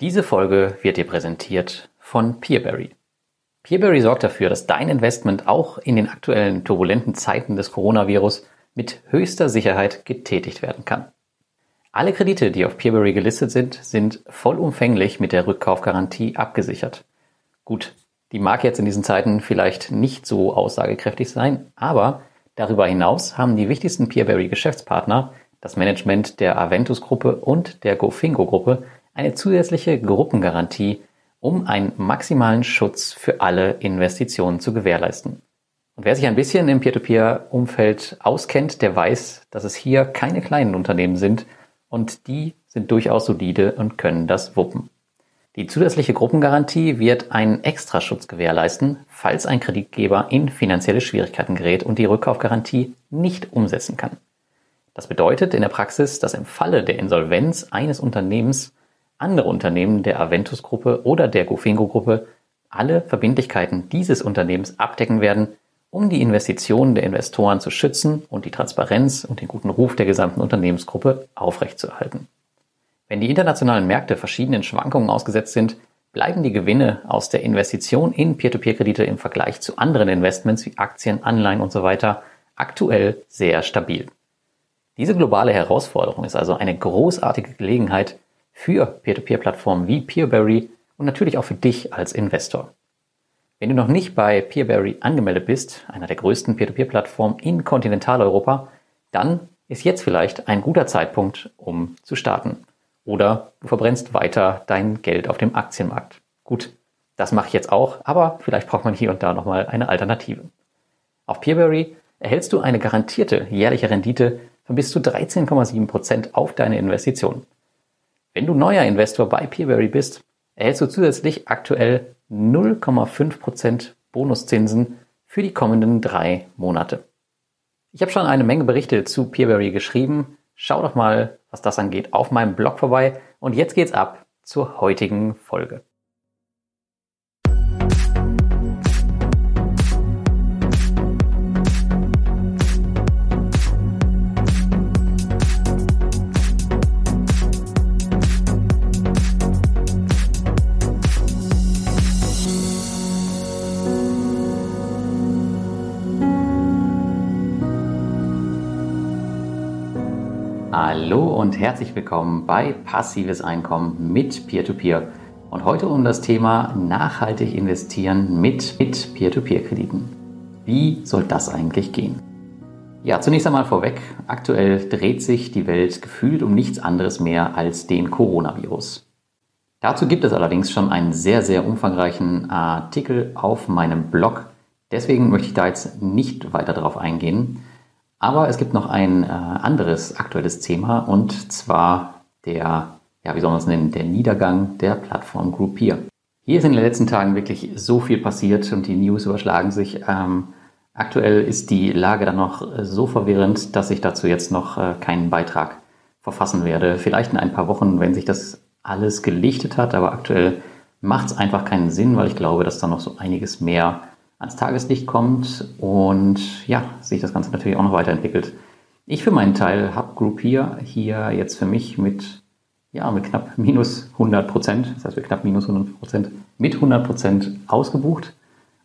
Diese Folge wird dir präsentiert von Peerberry. Peerberry sorgt dafür, dass dein Investment auch in den aktuellen turbulenten Zeiten des Coronavirus mit höchster Sicherheit getätigt werden kann. Alle Kredite, die auf Peerberry gelistet sind, sind vollumfänglich mit der Rückkaufgarantie abgesichert. Gut, die mag jetzt in diesen Zeiten vielleicht nicht so aussagekräftig sein, aber darüber hinaus haben die wichtigsten Peerberry Geschäftspartner, das Management der Aventus Gruppe und der GoFingo Gruppe, eine zusätzliche Gruppengarantie, um einen maximalen Schutz für alle Investitionen zu gewährleisten. Und wer sich ein bisschen im Peer-to-Peer-Umfeld auskennt, der weiß, dass es hier keine kleinen Unternehmen sind und die sind durchaus solide und können das wuppen. Die zusätzliche Gruppengarantie wird einen Extraschutz gewährleisten, falls ein Kreditgeber in finanzielle Schwierigkeiten gerät und die Rückkaufgarantie nicht umsetzen kann. Das bedeutet in der Praxis, dass im Falle der Insolvenz eines Unternehmens andere Unternehmen der Aventus-Gruppe oder der Gofingo-Gruppe alle Verbindlichkeiten dieses Unternehmens abdecken werden, um die Investitionen der Investoren zu schützen und die Transparenz und den guten Ruf der gesamten Unternehmensgruppe aufrechtzuerhalten. Wenn die internationalen Märkte verschiedenen Schwankungen ausgesetzt sind, bleiben die Gewinne aus der Investition in Peer-to-Peer-Kredite im Vergleich zu anderen Investments wie Aktien, Anleihen und so weiter aktuell sehr stabil. Diese globale Herausforderung ist also eine großartige Gelegenheit, für Peer-to-Peer-Plattformen wie Peerberry und natürlich auch für dich als Investor. Wenn du noch nicht bei Peerberry angemeldet bist, einer der größten Peer-to-Peer-Plattformen in Kontinentaleuropa, dann ist jetzt vielleicht ein guter Zeitpunkt, um zu starten. Oder du verbrennst weiter dein Geld auf dem Aktienmarkt. Gut, das mache ich jetzt auch, aber vielleicht braucht man hier und da nochmal eine Alternative. Auf Peerberry erhältst du eine garantierte jährliche Rendite von bis zu 13,7 Prozent auf deine Investition. Wenn du neuer Investor bei Peerberry bist, erhältst du zusätzlich aktuell 0,5% Bonuszinsen für die kommenden drei Monate. Ich habe schon eine Menge Berichte zu Peerberry geschrieben. Schau doch mal, was das angeht, auf meinem Blog vorbei. Und jetzt geht's ab zur heutigen Folge. Hallo und herzlich willkommen bei Passives Einkommen mit Peer-to-Peer. -Peer. Und heute um das Thema nachhaltig investieren mit, mit Peer-to-Peer-Krediten. Wie soll das eigentlich gehen? Ja, zunächst einmal vorweg. Aktuell dreht sich die Welt gefühlt um nichts anderes mehr als den Coronavirus. Dazu gibt es allerdings schon einen sehr, sehr umfangreichen Artikel auf meinem Blog. Deswegen möchte ich da jetzt nicht weiter darauf eingehen. Aber es gibt noch ein äh, anderes aktuelles Thema und zwar der, ja, wie soll man es nennen, der Niedergang der Plattform Groupier. Hier ist in den letzten Tagen wirklich so viel passiert und die News überschlagen sich. Ähm, aktuell ist die Lage dann noch so verwirrend, dass ich dazu jetzt noch äh, keinen Beitrag verfassen werde. Vielleicht in ein paar Wochen, wenn sich das alles gelichtet hat, aber aktuell macht es einfach keinen Sinn, weil ich glaube, dass da noch so einiges mehr ans Tageslicht kommt und ja, sich das Ganze natürlich auch noch weiterentwickelt. Ich für meinen Teil habe Groupier hier jetzt für mich mit, ja, mit knapp minus 100 Prozent, das heißt mit knapp minus 100 Prozent, mit 100 Prozent ausgebucht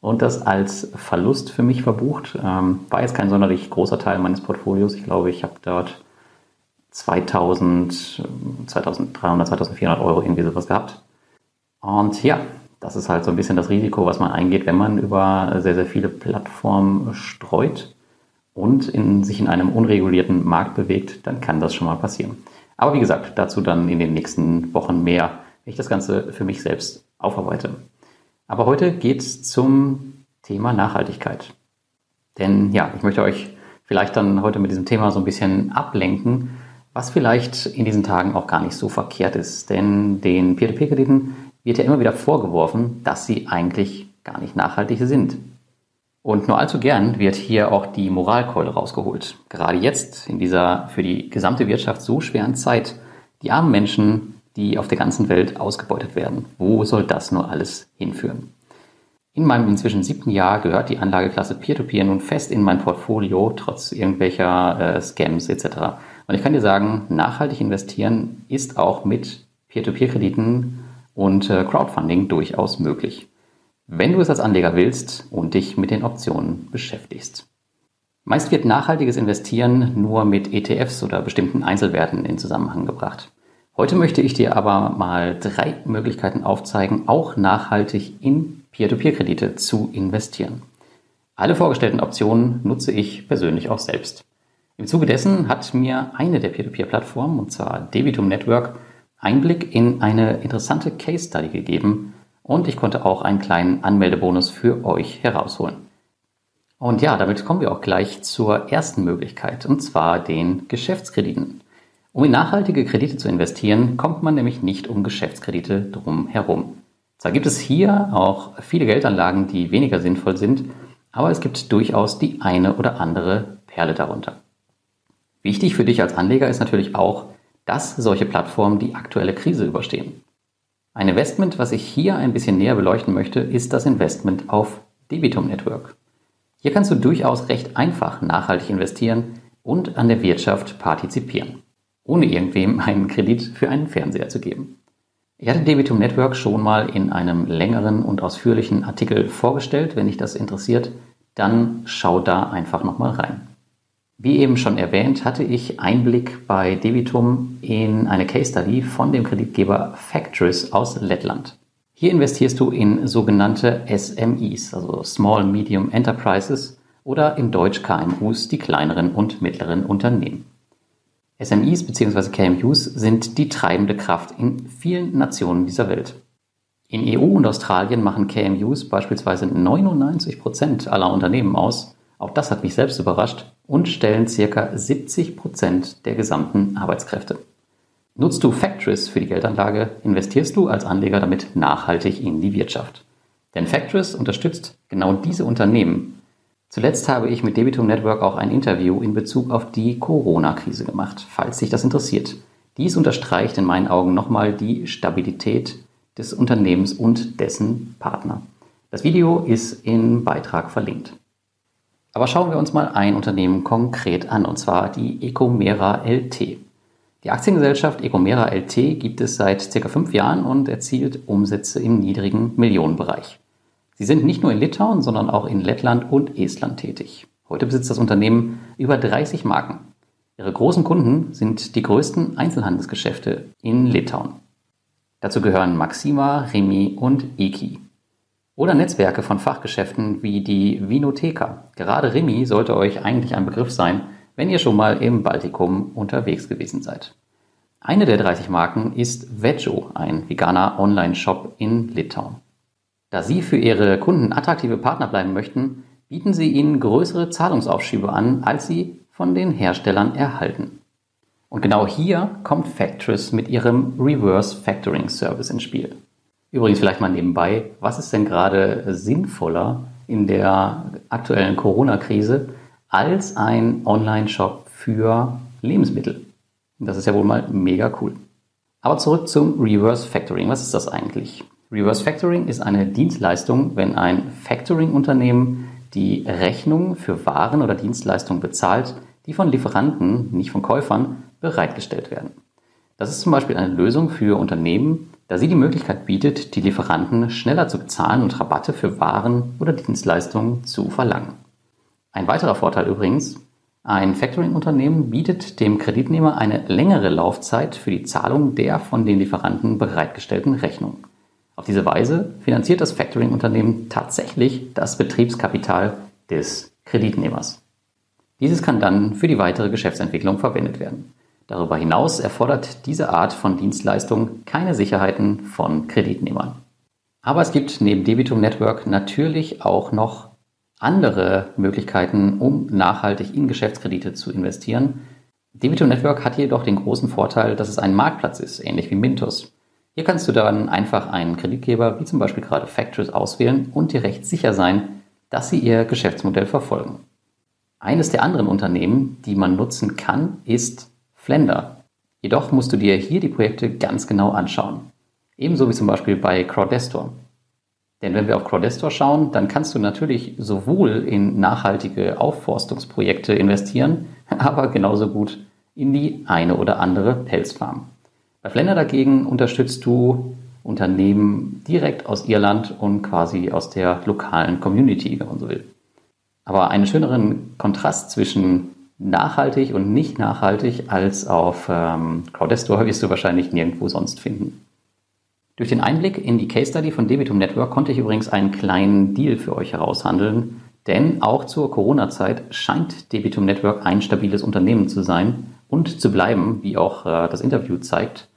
und das als Verlust für mich verbucht. Ähm, war jetzt kein sonderlich großer Teil meines Portfolios. Ich glaube, ich habe dort 2000, 2300, 2400 Euro irgendwie sowas gehabt. Und ja, das ist halt so ein bisschen das Risiko, was man eingeht, wenn man über sehr, sehr viele Plattformen streut und in, sich in einem unregulierten Markt bewegt, dann kann das schon mal passieren. Aber wie gesagt, dazu dann in den nächsten Wochen mehr, wenn ich das Ganze für mich selbst aufarbeite. Aber heute geht es zum Thema Nachhaltigkeit. Denn ja, ich möchte euch vielleicht dann heute mit diesem Thema so ein bisschen ablenken, was vielleicht in diesen Tagen auch gar nicht so verkehrt ist. Denn den Peer-to-Peer-Krediten wird ja immer wieder vorgeworfen, dass sie eigentlich gar nicht nachhaltig sind. Und nur allzu gern wird hier auch die Moralkeule rausgeholt. Gerade jetzt, in dieser für die gesamte Wirtschaft so schweren Zeit, die armen Menschen, die auf der ganzen Welt ausgebeutet werden. Wo soll das nur alles hinführen? In meinem inzwischen siebten Jahr gehört die Anlageklasse Peer-to-Peer -Peer nun fest in mein Portfolio, trotz irgendwelcher äh, Scams etc. Und ich kann dir sagen, nachhaltig investieren ist auch mit Peer-to-Peer-Krediten und äh, Crowdfunding durchaus möglich. Wenn du es als Anleger willst und dich mit den Optionen beschäftigst. Meist wird nachhaltiges Investieren nur mit ETFs oder bestimmten Einzelwerten in Zusammenhang gebracht. Heute möchte ich dir aber mal drei Möglichkeiten aufzeigen, auch nachhaltig in Peer-to-Peer-Kredite zu investieren. Alle vorgestellten Optionen nutze ich persönlich auch selbst. Im Zuge dessen hat mir eine der Peer-to-Peer-Plattformen, und zwar Debitum Network, Einblick in eine interessante Case Study gegeben und ich konnte auch einen kleinen Anmeldebonus für euch herausholen. Und ja, damit kommen wir auch gleich zur ersten Möglichkeit, und zwar den Geschäftskrediten. Um in nachhaltige Kredite zu investieren, kommt man nämlich nicht um Geschäftskredite drum herum. Zwar gibt es hier auch viele Geldanlagen, die weniger sinnvoll sind, aber es gibt durchaus die eine oder andere Perle darunter. Wichtig für dich als Anleger ist natürlich auch, dass solche Plattformen die aktuelle Krise überstehen. Ein Investment, was ich hier ein bisschen näher beleuchten möchte, ist das Investment auf Debitum Network. Hier kannst du durchaus recht einfach nachhaltig investieren und an der Wirtschaft partizipieren, ohne irgendwem einen Kredit für einen Fernseher zu geben. Ich hatte Debitum Network schon mal in einem längeren und ausführlichen Artikel vorgestellt. Wenn dich das interessiert, dann schau da einfach nochmal rein. Wie eben schon erwähnt, hatte ich Einblick bei Debitum in eine Case Study von dem Kreditgeber Factories aus Lettland. Hier investierst du in sogenannte SMEs, also Small Medium Enterprises oder im Deutsch KMUs, die kleineren und mittleren Unternehmen. SMEs bzw. KMUs sind die treibende Kraft in vielen Nationen dieser Welt. In EU und Australien machen KMUs beispielsweise 99 Prozent aller Unternehmen aus auch das hat mich selbst überrascht und stellen circa 70 Prozent der gesamten Arbeitskräfte. Nutzt du Factories für die Geldanlage, investierst du als Anleger damit nachhaltig in die Wirtschaft. Denn Factories unterstützt genau diese Unternehmen. Zuletzt habe ich mit Debitum Network auch ein Interview in Bezug auf die Corona-Krise gemacht, falls dich das interessiert. Dies unterstreicht in meinen Augen nochmal die Stabilität des Unternehmens und dessen Partner. Das Video ist im Beitrag verlinkt. Aber schauen wir uns mal ein Unternehmen konkret an, und zwar die Ecomera LT. Die Aktiengesellschaft Ecomera LT gibt es seit circa fünf Jahren und erzielt Umsätze im niedrigen Millionenbereich. Sie sind nicht nur in Litauen, sondern auch in Lettland und Estland tätig. Heute besitzt das Unternehmen über 30 Marken. Ihre großen Kunden sind die größten Einzelhandelsgeschäfte in Litauen. Dazu gehören Maxima, Remi und Eki. Oder Netzwerke von Fachgeschäften wie die Vinotheka. Gerade Rimi sollte euch eigentlich ein Begriff sein, wenn ihr schon mal im Baltikum unterwegs gewesen seid. Eine der 30 Marken ist Veggio, ein veganer Online-Shop in Litauen. Da Sie für Ihre Kunden attraktive Partner bleiben möchten, bieten Sie ihnen größere Zahlungsaufschübe an, als Sie von den Herstellern erhalten. Und genau hier kommt Factress mit ihrem Reverse Factoring Service ins Spiel. Übrigens vielleicht mal nebenbei, was ist denn gerade sinnvoller in der aktuellen Corona-Krise als ein Online-Shop für Lebensmittel? Das ist ja wohl mal mega cool. Aber zurück zum Reverse Factoring. Was ist das eigentlich? Reverse Factoring ist eine Dienstleistung, wenn ein Factoring-Unternehmen die Rechnung für Waren oder Dienstleistungen bezahlt, die von Lieferanten, nicht von Käufern, bereitgestellt werden. Das ist zum Beispiel eine Lösung für Unternehmen, da sie die Möglichkeit bietet, die Lieferanten schneller zu bezahlen und Rabatte für Waren oder Dienstleistungen zu verlangen. Ein weiterer Vorteil übrigens, ein Factoring-Unternehmen bietet dem Kreditnehmer eine längere Laufzeit für die Zahlung der von den Lieferanten bereitgestellten Rechnung. Auf diese Weise finanziert das Factoring-Unternehmen tatsächlich das Betriebskapital des Kreditnehmers. Dieses kann dann für die weitere Geschäftsentwicklung verwendet werden. Darüber hinaus erfordert diese Art von Dienstleistung keine Sicherheiten von Kreditnehmern. Aber es gibt neben Debitum Network natürlich auch noch andere Möglichkeiten, um nachhaltig in Geschäftskredite zu investieren. Debitum Network hat jedoch den großen Vorteil, dass es ein Marktplatz ist, ähnlich wie Mintos. Hier kannst du dann einfach einen Kreditgeber, wie zum Beispiel gerade Factors, auswählen und dir recht sicher sein, dass sie ihr Geschäftsmodell verfolgen. Eines der anderen Unternehmen, die man nutzen kann, ist Flender. Jedoch musst du dir hier die Projekte ganz genau anschauen. Ebenso wie zum Beispiel bei Crowdestor. Denn wenn wir auf Crowdestor schauen, dann kannst du natürlich sowohl in nachhaltige Aufforstungsprojekte investieren, aber genauso gut in die eine oder andere Pelzfarm. Bei Flender dagegen unterstützt du Unternehmen direkt aus Irland und quasi aus der lokalen Community, wenn man so will. Aber einen schöneren Kontrast zwischen nachhaltig und nicht nachhaltig als auf ähm, Crowdestor wirst du wahrscheinlich nirgendwo sonst finden. Durch den Einblick in die Case Study von Debitum Network konnte ich übrigens einen kleinen Deal für euch heraushandeln, denn auch zur Corona-Zeit scheint Debitum Network ein stabiles Unternehmen zu sein und zu bleiben, wie auch äh, das Interview zeigt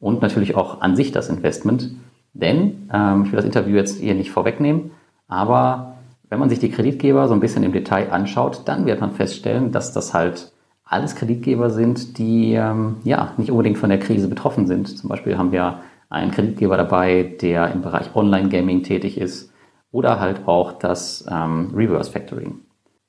und natürlich auch an sich das Investment. Denn ähm, ich will das Interview jetzt hier nicht vorwegnehmen, aber wenn man sich die Kreditgeber so ein bisschen im Detail anschaut, dann wird man feststellen, dass das halt alles Kreditgeber sind, die ähm, ja nicht unbedingt von der Krise betroffen sind. Zum Beispiel haben wir einen Kreditgeber dabei, der im Bereich Online-Gaming tätig ist oder halt auch das ähm, Reverse Factoring.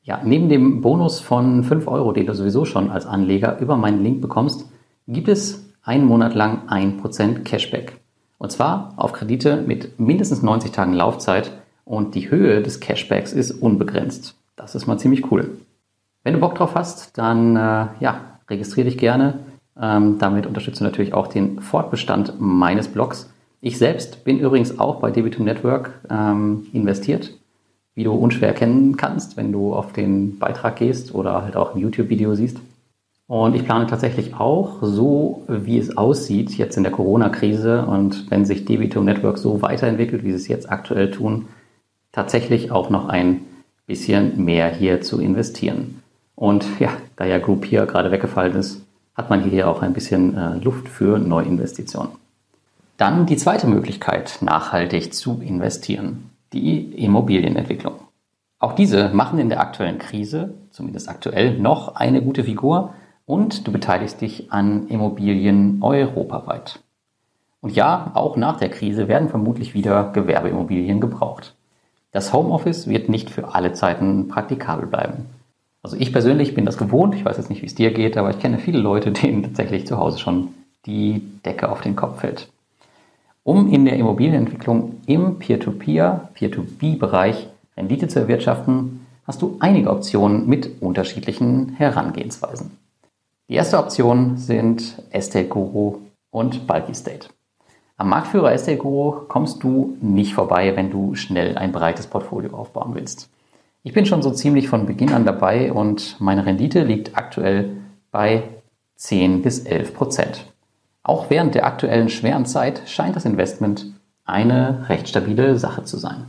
Ja, neben dem Bonus von 5 Euro, den du sowieso schon als Anleger über meinen Link bekommst, gibt es einen Monat lang 1% Cashback. Und zwar auf Kredite mit mindestens 90 Tagen Laufzeit und die Höhe des Cashbacks ist unbegrenzt. Das ist mal ziemlich cool. Wenn du Bock drauf hast, dann äh, ja, registriere dich gerne. Ähm, damit unterstützt du natürlich auch den Fortbestand meines Blogs. Ich selbst bin übrigens auch bei Debitum Network ähm, investiert, wie du unschwer erkennen kannst, wenn du auf den Beitrag gehst oder halt auch ein YouTube-Video siehst. Und ich plane tatsächlich auch, so wie es aussieht jetzt in der Corona-Krise und wenn sich Debitum Network so weiterentwickelt, wie sie es jetzt aktuell tun, tatsächlich auch noch ein bisschen mehr hier zu investieren. Und ja, da ja Group hier gerade weggefallen ist, hat man hier auch ein bisschen äh, Luft für Neuinvestitionen. Dann die zweite Möglichkeit, nachhaltig zu investieren, die Immobilienentwicklung. Auch diese machen in der aktuellen Krise, zumindest aktuell, noch eine gute Figur und du beteiligst dich an Immobilien europaweit. Und ja, auch nach der Krise werden vermutlich wieder Gewerbeimmobilien gebraucht. Das Homeoffice wird nicht für alle Zeiten praktikabel bleiben. Also ich persönlich bin das gewohnt, ich weiß jetzt nicht, wie es dir geht, aber ich kenne viele Leute, denen tatsächlich zu Hause schon die Decke auf den Kopf fällt. Um in der Immobilienentwicklung im Peer-to-Peer, Peer-to-B-Bereich Rendite zu erwirtschaften, hast du einige Optionen mit unterschiedlichen Herangehensweisen. Die erste Option sind Estate Guru und Bulky State. Am Marktführer Estate Guru kommst du nicht vorbei, wenn du schnell ein breites Portfolio aufbauen willst. Ich bin schon so ziemlich von Beginn an dabei und meine Rendite liegt aktuell bei 10 bis 11 Prozent. Auch während der aktuellen schweren Zeit scheint das Investment eine recht stabile Sache zu sein.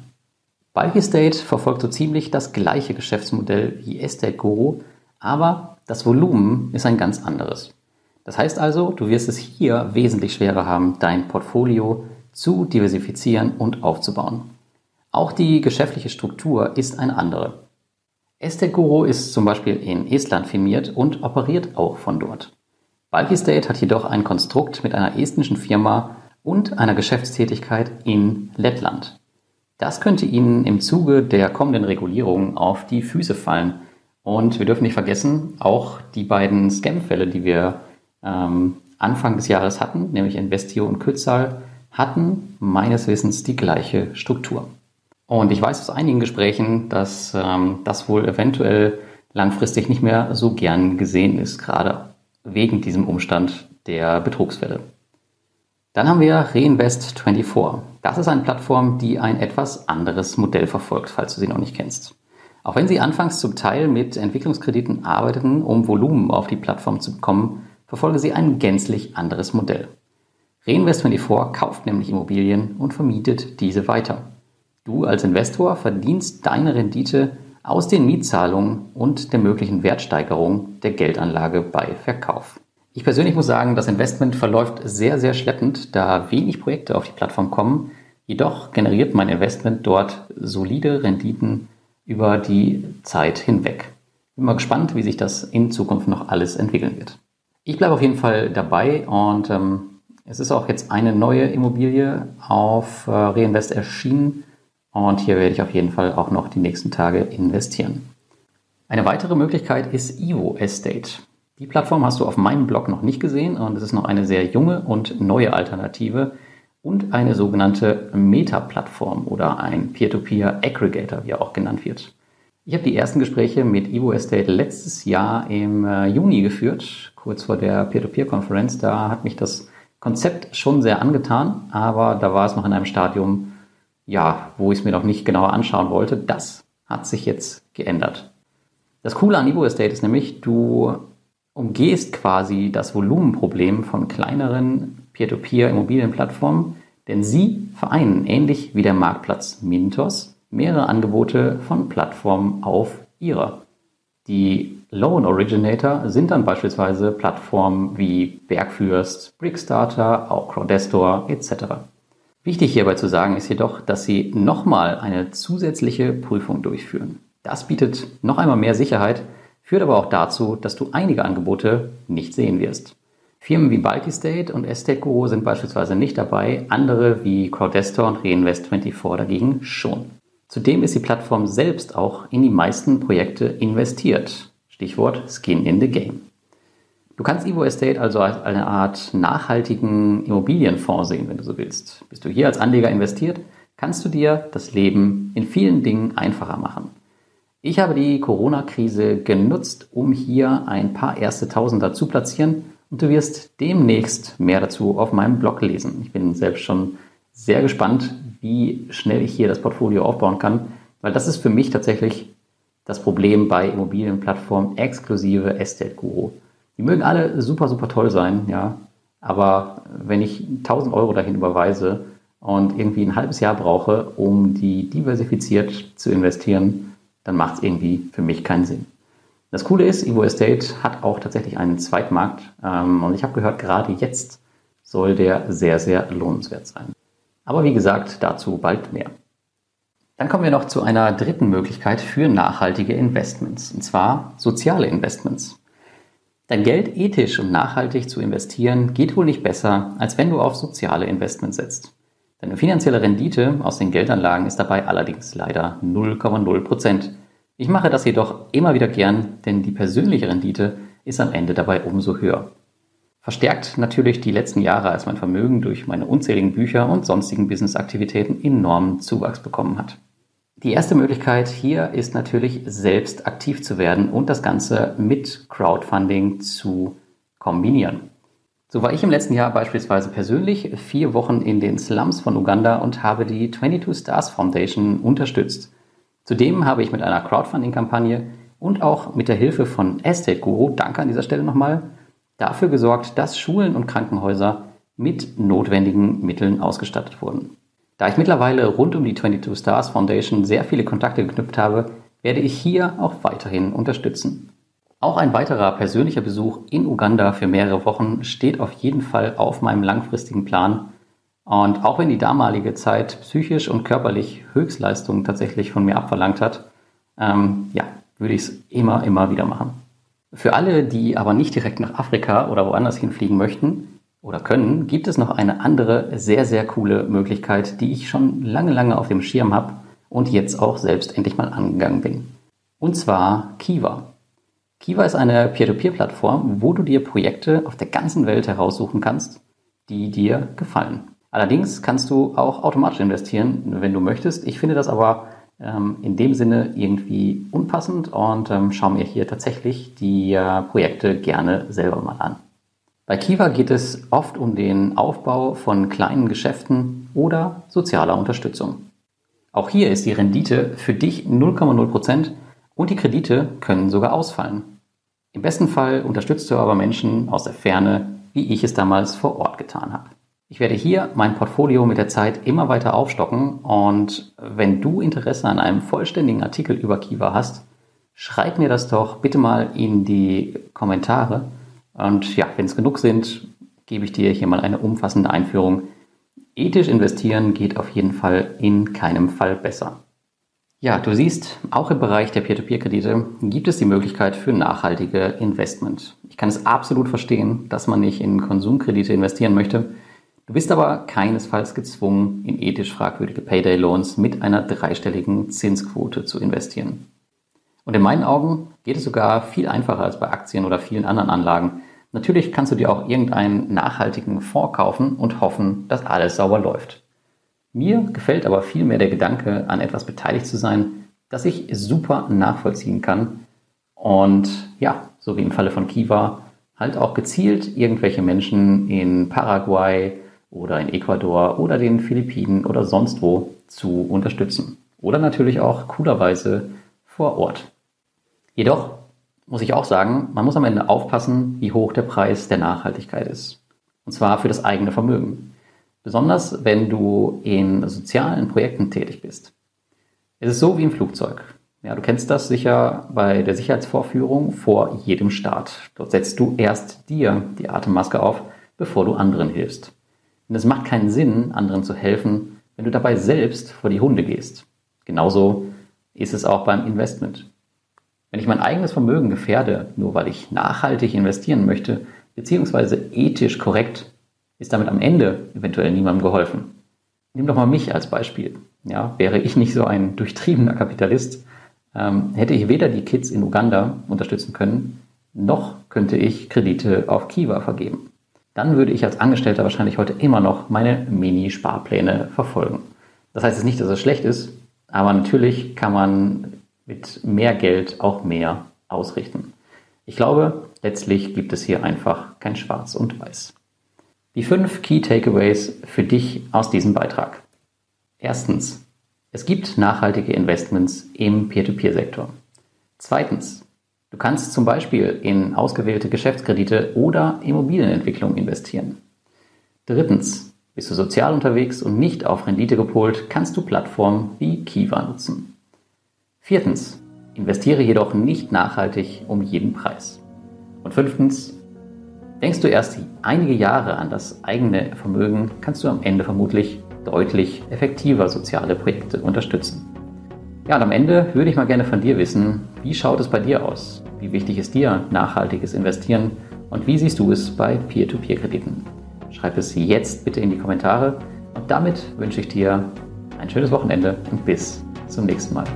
Bulky State verfolgt so ziemlich das gleiche Geschäftsmodell wie Estate Guru, aber das Volumen ist ein ganz anderes. Das heißt also, du wirst es hier wesentlich schwerer haben, dein Portfolio zu diversifizieren und aufzubauen. Auch die geschäftliche Struktur ist eine andere. Esteguro ist zum Beispiel in Estland firmiert und operiert auch von dort. Bulky State hat jedoch ein Konstrukt mit einer estnischen Firma und einer Geschäftstätigkeit in Lettland. Das könnte Ihnen im Zuge der kommenden Regulierung auf die Füße fallen. Und wir dürfen nicht vergessen, auch die beiden Scam-Fälle, die wir ähm, Anfang des Jahres hatten, nämlich Investio und Kützal, hatten meines Wissens die gleiche Struktur. Und ich weiß aus einigen Gesprächen, dass ähm, das wohl eventuell langfristig nicht mehr so gern gesehen ist, gerade wegen diesem Umstand der Betrugsfälle. Dann haben wir Reinvest24. Das ist eine Plattform, die ein etwas anderes Modell verfolgt, falls du sie noch nicht kennst. Auch wenn sie anfangs zum Teil mit Entwicklungskrediten arbeiteten, um Volumen auf die Plattform zu bekommen, verfolge sie ein gänzlich anderes Modell. Reinvest24 kauft nämlich Immobilien und vermietet diese weiter. Du als Investor verdienst deine Rendite aus den Mietzahlungen und der möglichen Wertsteigerung der Geldanlage bei Verkauf. Ich persönlich muss sagen, das Investment verläuft sehr, sehr schleppend, da wenig Projekte auf die Plattform kommen. Jedoch generiert mein Investment dort solide Renditen über die Zeit hinweg. Bin mal gespannt, wie sich das in Zukunft noch alles entwickeln wird. Ich bleibe auf jeden Fall dabei und ähm, es ist auch jetzt eine neue Immobilie auf äh, Reinvest erschienen und hier werde ich auf jeden Fall auch noch die nächsten Tage investieren. Eine weitere Möglichkeit ist Evo Estate. Die Plattform hast du auf meinem Blog noch nicht gesehen und es ist noch eine sehr junge und neue Alternative und eine sogenannte Meta-Plattform oder ein Peer-to-Peer-Aggregator, wie er auch genannt wird. Ich habe die ersten Gespräche mit Evo Estate letztes Jahr im äh, Juni geführt, kurz vor der Peer-to-Peer-Konferenz. Da hat mich das Konzept schon sehr angetan, aber da war es noch in einem Stadium, ja, wo ich es mir noch nicht genauer anschauen wollte. Das hat sich jetzt geändert. Das Coole an Evo Estate ist nämlich, du umgehst quasi das Volumenproblem von kleineren Peer-to-Peer-Immobilienplattformen, denn sie vereinen, ähnlich wie der Marktplatz Mintos, mehrere Angebote von Plattformen auf ihrer. Die Loan Originator sind dann beispielsweise Plattformen wie Bergfürst, Brickstarter, auch Crowdestor etc. Wichtig hierbei zu sagen ist jedoch, dass sie nochmal eine zusätzliche Prüfung durchführen. Das bietet noch einmal mehr Sicherheit, führt aber auch dazu, dass du einige Angebote nicht sehen wirst. Firmen wie Baltistate und Estate sind beispielsweise nicht dabei, andere wie Crowdestor und Reinvest24 dagegen schon. Zudem ist die Plattform selbst auch in die meisten Projekte investiert. Stichwort Skin in the Game. Du kannst Evo Estate also als eine Art nachhaltigen Immobilienfonds sehen, wenn du so willst. Bist du hier als Anleger investiert, kannst du dir das Leben in vielen Dingen einfacher machen. Ich habe die Corona-Krise genutzt, um hier ein paar erste Tausender zu platzieren und du wirst demnächst mehr dazu auf meinem Blog lesen. Ich bin selbst schon sehr gespannt, wie schnell ich hier das Portfolio aufbauen kann, weil das ist für mich tatsächlich das Problem bei Immobilienplattformen exklusive Estate Guru. Die mögen alle super, super toll sein, ja, aber wenn ich 1000 Euro dahin überweise und irgendwie ein halbes Jahr brauche, um die diversifiziert zu investieren, dann macht es irgendwie für mich keinen Sinn. Das Coole ist, Evo Estate hat auch tatsächlich einen Zweitmarkt ähm, und ich habe gehört, gerade jetzt soll der sehr, sehr lohnenswert sein. Aber wie gesagt, dazu bald mehr. Dann kommen wir noch zu einer dritten Möglichkeit für nachhaltige Investments, und zwar soziale Investments. Dein Geld ethisch und nachhaltig zu investieren geht wohl nicht besser, als wenn du auf soziale Investments setzt. Deine finanzielle Rendite aus den Geldanlagen ist dabei allerdings leider 0,0 Prozent. Ich mache das jedoch immer wieder gern, denn die persönliche Rendite ist am Ende dabei umso höher. Verstärkt natürlich die letzten Jahre, als mein Vermögen durch meine unzähligen Bücher und sonstigen Businessaktivitäten enormen Zuwachs bekommen hat. Die erste Möglichkeit hier ist natürlich selbst aktiv zu werden und das Ganze mit Crowdfunding zu kombinieren. So war ich im letzten Jahr beispielsweise persönlich vier Wochen in den Slums von Uganda und habe die 22 Stars Foundation unterstützt. Zudem habe ich mit einer Crowdfunding-Kampagne und auch mit der Hilfe von Estate Guru, danke an dieser Stelle nochmal, dafür gesorgt, dass Schulen und Krankenhäuser mit notwendigen Mitteln ausgestattet wurden. Da ich mittlerweile rund um die 22 Stars Foundation sehr viele Kontakte geknüpft habe, werde ich hier auch weiterhin unterstützen. Auch ein weiterer persönlicher Besuch in Uganda für mehrere Wochen steht auf jeden Fall auf meinem langfristigen Plan. Und auch wenn die damalige Zeit psychisch und körperlich Höchstleistungen tatsächlich von mir abverlangt hat, ähm, ja, würde ich es immer, immer wieder machen. Für alle, die aber nicht direkt nach Afrika oder woanders hinfliegen möchten oder können, gibt es noch eine andere sehr, sehr coole Möglichkeit, die ich schon lange, lange auf dem Schirm habe und jetzt auch selbst endlich mal angegangen bin. Und zwar Kiva. Kiva ist eine Peer-to-Peer-Plattform, wo du dir Projekte auf der ganzen Welt heraussuchen kannst, die dir gefallen. Allerdings kannst du auch automatisch investieren, wenn du möchtest. Ich finde das aber ähm, in dem Sinne irgendwie unpassend und ähm, schaue mir hier tatsächlich die äh, Projekte gerne selber mal an. Bei Kiva geht es oft um den Aufbau von kleinen Geschäften oder sozialer Unterstützung. Auch hier ist die Rendite für dich 0,0% und die Kredite können sogar ausfallen. Im besten Fall unterstützt du aber Menschen aus der Ferne, wie ich es damals vor Ort getan habe. Ich werde hier mein Portfolio mit der Zeit immer weiter aufstocken und wenn du Interesse an einem vollständigen Artikel über Kiva hast, schreib mir das doch bitte mal in die Kommentare und ja, wenn es genug sind, gebe ich dir hier mal eine umfassende Einführung. Ethisch investieren geht auf jeden Fall in keinem Fall besser. Ja, du siehst, auch im Bereich der Peer-to-Peer-Kredite gibt es die Möglichkeit für nachhaltige Investment. Ich kann es absolut verstehen, dass man nicht in Konsumkredite investieren möchte. Du bist aber keinesfalls gezwungen, in ethisch fragwürdige Payday-Loans mit einer dreistelligen Zinsquote zu investieren. Und in meinen Augen geht es sogar viel einfacher als bei Aktien oder vielen anderen Anlagen. Natürlich kannst du dir auch irgendeinen nachhaltigen Fonds kaufen und hoffen, dass alles sauber läuft. Mir gefällt aber vielmehr der Gedanke, an etwas beteiligt zu sein, das ich super nachvollziehen kann und ja, so wie im Falle von Kiva, halt auch gezielt irgendwelche Menschen in Paraguay oder in Ecuador oder den Philippinen oder sonst wo zu unterstützen. Oder natürlich auch coolerweise vor Ort. Jedoch muss ich auch sagen, man muss am Ende aufpassen, wie hoch der Preis der Nachhaltigkeit ist. Und zwar für das eigene Vermögen. Besonders wenn du in sozialen Projekten tätig bist. Es ist so wie im Flugzeug. Ja, du kennst das sicher bei der Sicherheitsvorführung vor jedem Start. Dort setzt du erst dir die Atemmaske auf, bevor du anderen hilfst. Und es macht keinen Sinn, anderen zu helfen, wenn du dabei selbst vor die Hunde gehst. Genauso ist es auch beim Investment. Wenn ich mein eigenes Vermögen gefährde, nur weil ich nachhaltig investieren möchte, beziehungsweise ethisch korrekt, ist damit am Ende eventuell niemandem geholfen. Nimm doch mal mich als Beispiel. Ja, wäre ich nicht so ein durchtriebener Kapitalist, ähm, hätte ich weder die Kids in Uganda unterstützen können, noch könnte ich Kredite auf Kiva vergeben. Dann würde ich als Angestellter wahrscheinlich heute immer noch meine Mini-Sparpläne verfolgen. Das heißt jetzt nicht, dass es schlecht ist, aber natürlich kann man mit mehr Geld auch mehr ausrichten. Ich glaube, letztlich gibt es hier einfach kein Schwarz und Weiß. Die fünf Key Takeaways für dich aus diesem Beitrag. Erstens, es gibt nachhaltige Investments im Peer-to-Peer-Sektor. Zweitens, du kannst zum Beispiel in ausgewählte Geschäftskredite oder Immobilienentwicklung investieren. Drittens, bist du sozial unterwegs und nicht auf Rendite gepolt, kannst du Plattformen wie Kiva nutzen. Viertens, investiere jedoch nicht nachhaltig um jeden Preis. Und fünftens, denkst du erst einige Jahre an das eigene Vermögen, kannst du am Ende vermutlich deutlich effektiver soziale Projekte unterstützen. Ja, und am Ende würde ich mal gerne von dir wissen, wie schaut es bei dir aus? Wie wichtig ist dir nachhaltiges Investieren und wie siehst du es bei Peer-to-Peer-Krediten? Schreib es jetzt bitte in die Kommentare und damit wünsche ich dir ein schönes Wochenende und bis zum nächsten Mal.